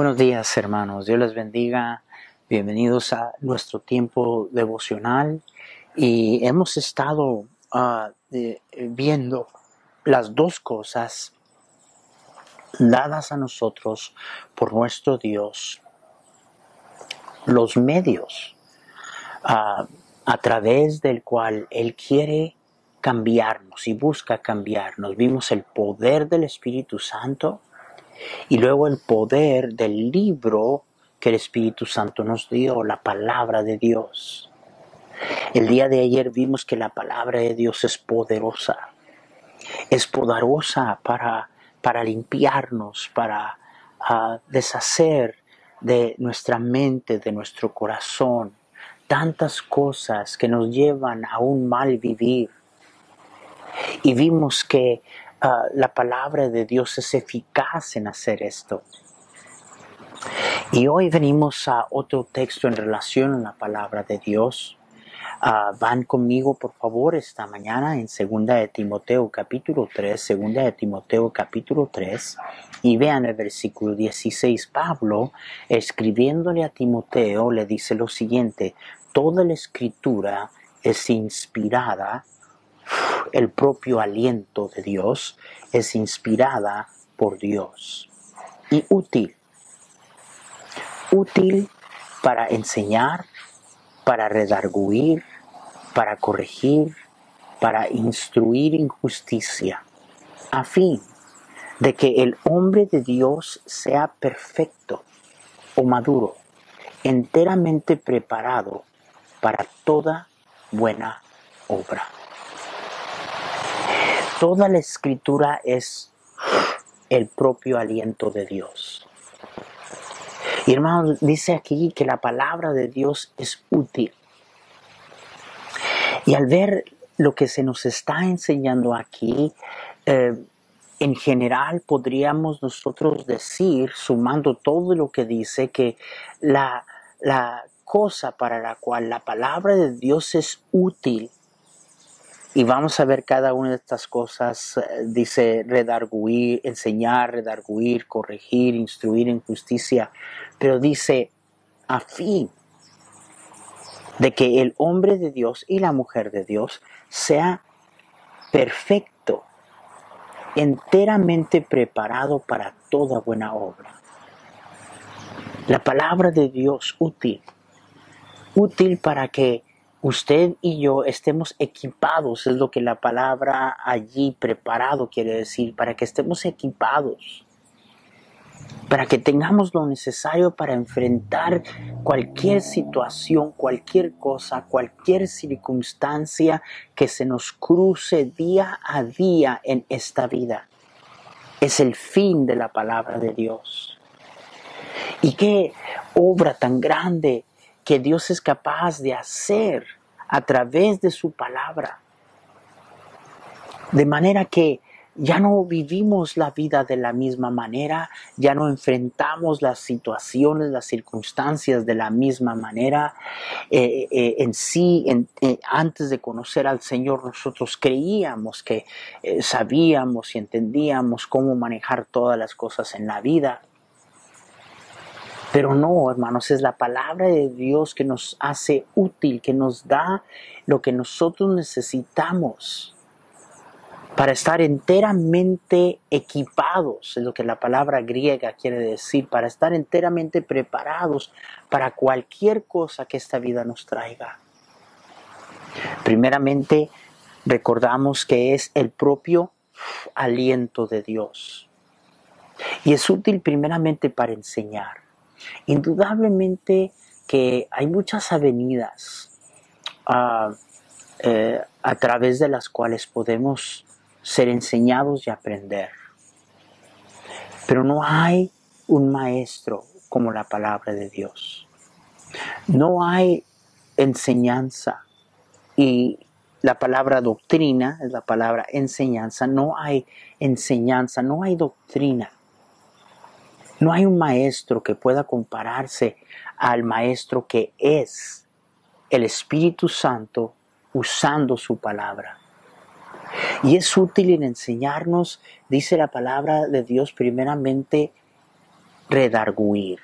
Buenos días hermanos, Dios les bendiga. Bienvenidos a nuestro tiempo devocional y hemos estado uh, de, viendo las dos cosas dadas a nosotros por nuestro Dios, los medios uh, a través del cual Él quiere cambiarnos y busca cambiarnos. Vimos el poder del Espíritu Santo y luego el poder del libro que el Espíritu Santo nos dio, la palabra de Dios. El día de ayer vimos que la palabra de Dios es poderosa. Es poderosa para, para limpiarnos, para uh, deshacer de nuestra mente, de nuestro corazón, tantas cosas que nos llevan a un mal vivir. Y vimos que uh, la palabra de Dios es eficaz en hacer esto. Y hoy venimos a otro texto en relación a la palabra de Dios. Uh, van conmigo, por favor, esta mañana en 2 de Timoteo capítulo 3, 2 de Timoteo capítulo 3, y vean el versículo 16. Pablo, escribiéndole a Timoteo, le dice lo siguiente, toda la escritura es inspirada el propio aliento de Dios es inspirada por Dios y útil. Útil para enseñar, para redarguir, para corregir, para instruir en justicia, a fin de que el hombre de Dios sea perfecto o maduro, enteramente preparado para toda buena obra. Toda la escritura es el propio aliento de Dios. Y hermano, dice aquí que la palabra de Dios es útil. Y al ver lo que se nos está enseñando aquí, eh, en general podríamos nosotros decir, sumando todo lo que dice, que la, la cosa para la cual la palabra de Dios es útil y vamos a ver cada una de estas cosas, eh, dice redarguir, enseñar, redarguir, corregir, instruir en justicia, pero dice a fin de que el hombre de Dios y la mujer de Dios sea perfecto, enteramente preparado para toda buena obra. La palabra de Dios útil, útil para que usted y yo estemos equipados, es lo que la palabra allí preparado quiere decir, para que estemos equipados, para que tengamos lo necesario para enfrentar cualquier situación, cualquier cosa, cualquier circunstancia que se nos cruce día a día en esta vida. Es el fin de la palabra de Dios. Y qué obra tan grande que Dios es capaz de hacer a través de su palabra. De manera que ya no vivimos la vida de la misma manera, ya no enfrentamos las situaciones, las circunstancias de la misma manera. Eh, eh, en sí, eh, antes de conocer al Señor, nosotros creíamos que sabíamos y entendíamos cómo manejar todas las cosas en la vida. Pero no, hermanos, es la palabra de Dios que nos hace útil, que nos da lo que nosotros necesitamos para estar enteramente equipados, es lo que la palabra griega quiere decir, para estar enteramente preparados para cualquier cosa que esta vida nos traiga. Primeramente, recordamos que es el propio aliento de Dios. Y es útil primeramente para enseñar. Indudablemente que hay muchas avenidas ah, eh, a través de las cuales podemos ser enseñados y aprender. Pero no hay un maestro como la palabra de Dios. No hay enseñanza y la palabra doctrina es la palabra enseñanza. No hay enseñanza, no hay doctrina no hay un maestro que pueda compararse al maestro que es el Espíritu Santo usando su palabra. Y es útil en enseñarnos, dice la palabra de Dios primeramente, redarguir.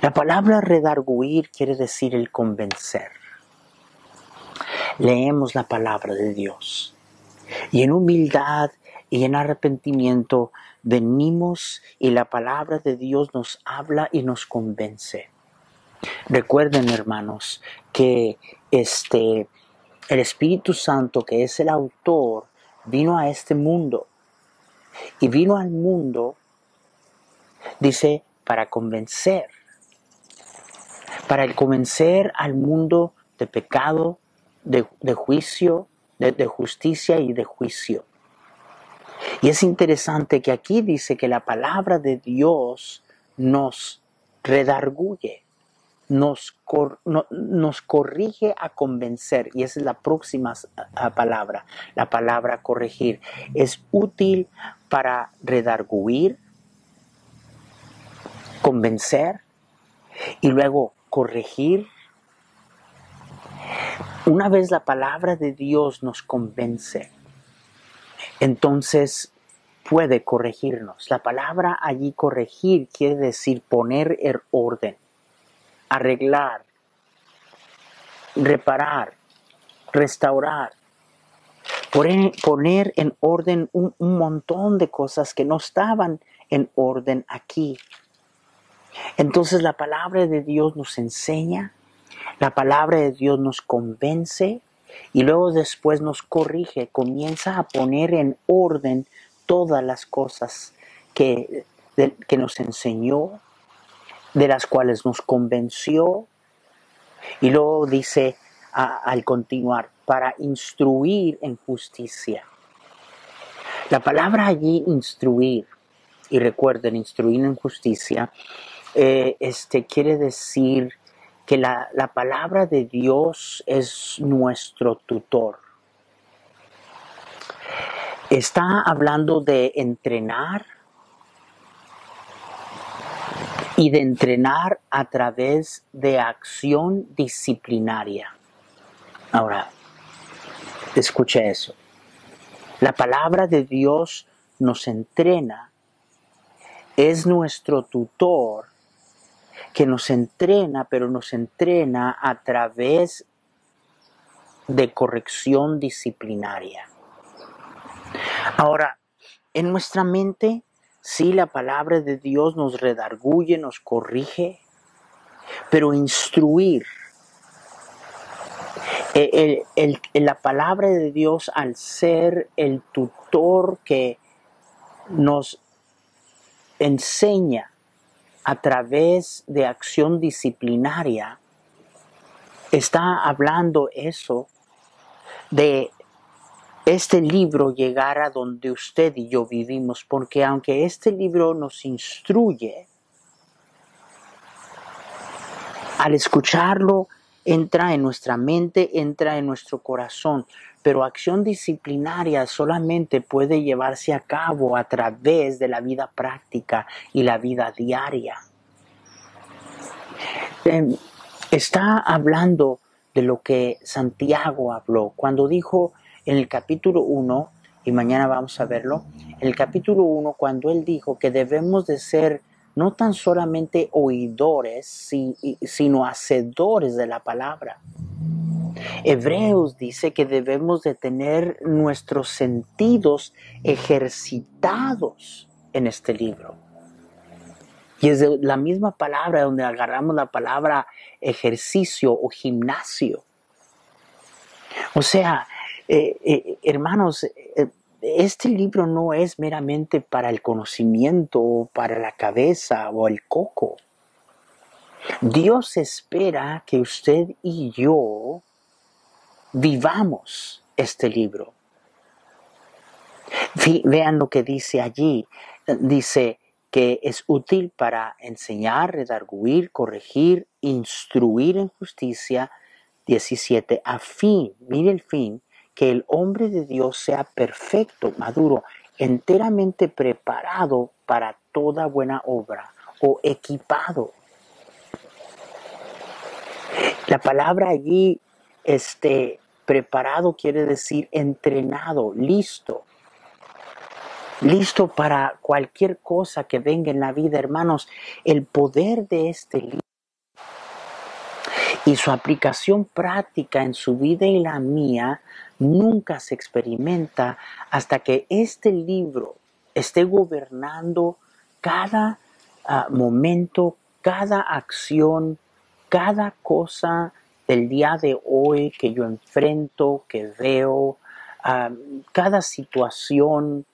La palabra redarguir quiere decir el convencer. Leemos la palabra de Dios y en humildad y en arrepentimiento venimos y la palabra de Dios nos habla y nos convence. Recuerden, hermanos, que este el Espíritu Santo, que es el autor, vino a este mundo y vino al mundo dice para convencer para convencer al mundo de pecado, de, juicio, de justicia y de juicio. Y es interesante que aquí dice que la palabra de Dios nos redarguye, nos, corrige a convencer. Y esa es la próxima palabra, la palabra corregir. Es útil para redarguir, convencer y luego corregir. Una vez la palabra de Dios nos convence, entonces puede corregirnos. La palabra allí corregir quiere decir poner en orden, arreglar, reparar, restaurar, poner en orden un, un montón de cosas que no estaban en orden aquí. Entonces la palabra de Dios nos enseña, la palabra de Dios nos convence y luego después nos corrige, comienza a poner en orden todas las cosas que, que nos enseñó, de las cuales nos convenció y luego dice al continuar, para instruir en justicia. La palabra allí instruir, y recuerden, instruir en justicia, eh, este, quiere decir que la, la palabra de Dios es nuestro tutor. Está hablando de entrenar y de entrenar a través de acción disciplinaria. Ahora, escuche eso. La palabra de Dios nos entrena, es nuestro tutor que nos entrena, pero nos entrena a través de corrección disciplinaria. Ahora, en nuestra mente, sí, la palabra de Dios nos redarguye, nos corrige, pero instruir, la palabra de Dios al ser el tutor que nos enseña a través de acción disciplinaria, está hablando eso de este libro llegar a donde usted y yo vivimos, porque aunque este libro nos instruye, al escucharlo entra en nuestra mente, entra en nuestro corazón, pero acción disciplinaria solamente puede llevarse a cabo a través de la vida práctica y la vida diaria. Em, está hablando de lo que Santiago habló cuando dijo en el capítulo 1, y mañana vamos a verlo, en el capítulo 1 cuando él dijo que debemos de ser no tan solamente oidores, sino hacedores de la palabra. Hebreos dice que debemos de tener nuestros sentidos ejercitados en este libro. Y es de la misma palabra donde agarramos la palabra ejercicio o gimnasio. O sea, eh, eh, hermanos, eh, este libro no es meramente para el conocimiento, para la cabeza o el coco. Dios espera que usted y yo vivamos este libro. Vean lo que dice allí. Dice que es útil para enseñar, redarguir, corregir, instruir en justicia. 17. A fin, mire el fin, que el hombre de Dios sea perfecto, maduro, enteramente preparado para toda buena obra o equipado. La palabra allí, este, preparado quiere decir entrenado, listo. listo para cualquier cosa que venga en la vida, hermanos. El poder de este libro y su aplicación práctica en su vida y la mía nunca se experimenta hasta que este libro esté gobernando cada ah, momento, cada acción, cada cosa del día de hoy que yo enfrento, que veo, ah, cada situación,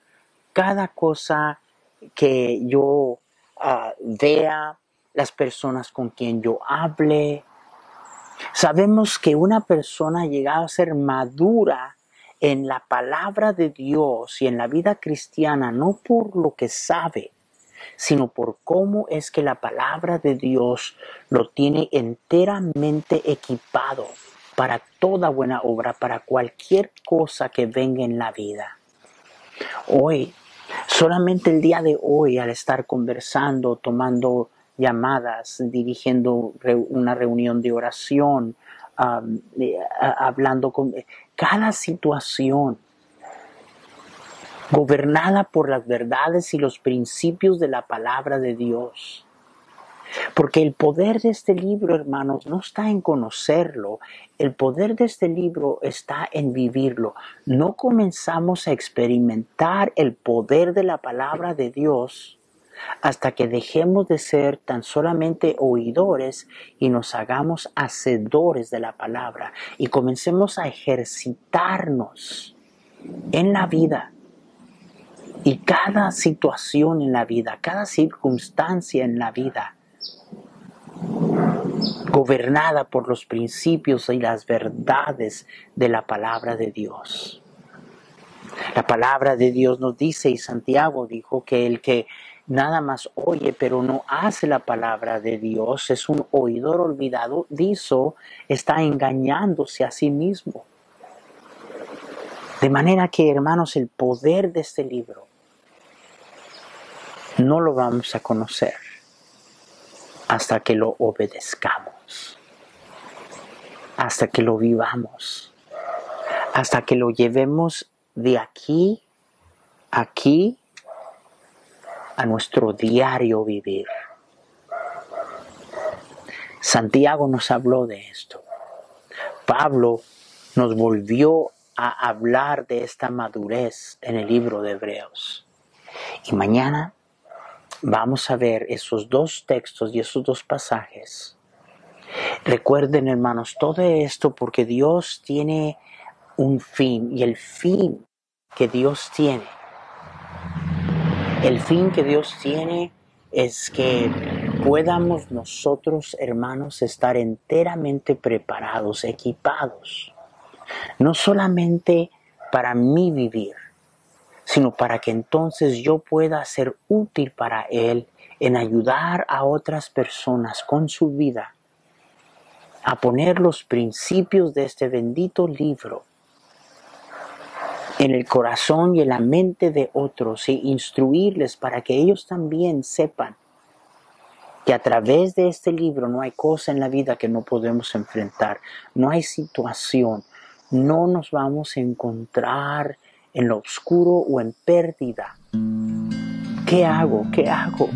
cada cosa que yo ah, vea, las personas con quien yo hable, Sabemos que una persona ha llegado a ser madura en la palabra de Dios y en la vida cristiana, no por lo que sabe, sino por cómo es que la palabra de Dios lo tiene enteramente equipado para toda buena obra, para cualquier cosa que venga en la vida. Hoy, solamente el día de hoy, al estar conversando, tomando llamadas, dirigiendo una reunión de oración, hablando con cada situación gobernada por las verdades y los principios de la palabra de Dios. Porque el poder de este libro, hermanos, no está en conocerlo, el poder de este libro está en vivirlo. No comenzamos a experimentar el poder de la palabra de Dios hasta que dejemos de ser tan solamente oidores y nos hagamos hacedores de la palabra y comencemos a ejercitarnos en la vida. Y cada situación en la vida, cada circunstancia en la vida, gobernada por los principios y las verdades de la palabra de Dios. La palabra de Dios nos dice, y Santiago dijo, que el que nada más oye, pero no hace la palabra de Dios, es un oidor olvidado, dice, está engañándose a sí mismo. De manera que, hermanos, el poder de este libro no lo vamos a conocer hasta que lo obedezcamos, hasta que lo vivamos, hasta que lo llevemos de aquí, aquí a nuestro diario vivir. Santiago nos habló de esto. Pablo nos volvió a hablar de esta madurez en el libro de Hebreos. Y mañana vamos a ver esos dos textos y esos dos pasajes. Recuerden, hermanos, todo esto porque Dios tiene un fin y el fin que Dios tiene el fin que Dios tiene es que podamos nosotros, hermanos, estar enteramente preparados, equipados, no solamente para mí vivir, sino para que entonces yo pueda ser útil para Él en ayudar a otras personas con su vida a poner los principios de este bendito libro en el corazón y en la mente de otros e instruirles para que ellos también sepan que a través de este libro no hay cosa en la vida que no podemos enfrentar, no hay situación, no nos vamos a encontrar en lo oscuro o en pérdida. ¿Qué hago? ¿Qué hago?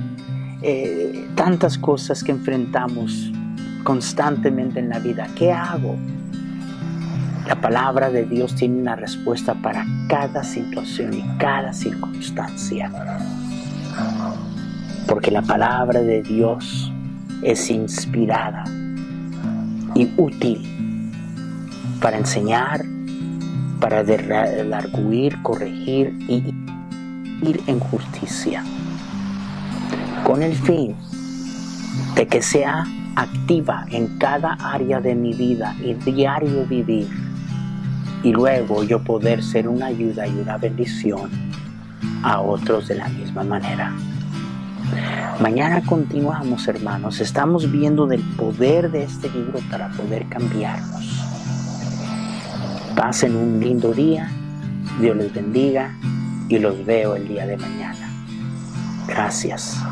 Eh, tantas cosas que enfrentamos constantemente en la vida. ¿Qué hago? La palabra de Dios tiene una respuesta para cada situación y cada circunstancia. Porque la palabra de Dios es inspirada y útil para enseñar, para derarguir, corregir y ir en justicia. Con el fin de que sea activa en cada área de mi vida y diario vivir y luego yo poder ser una ayuda y una bendición a otros de la misma manera. Mañana continuamos, hermanos. Estamos viendo del poder de este libro para poder cambiarnos. Pasen un lindo día. Dios les bendiga y los veo el día de mañana. Gracias.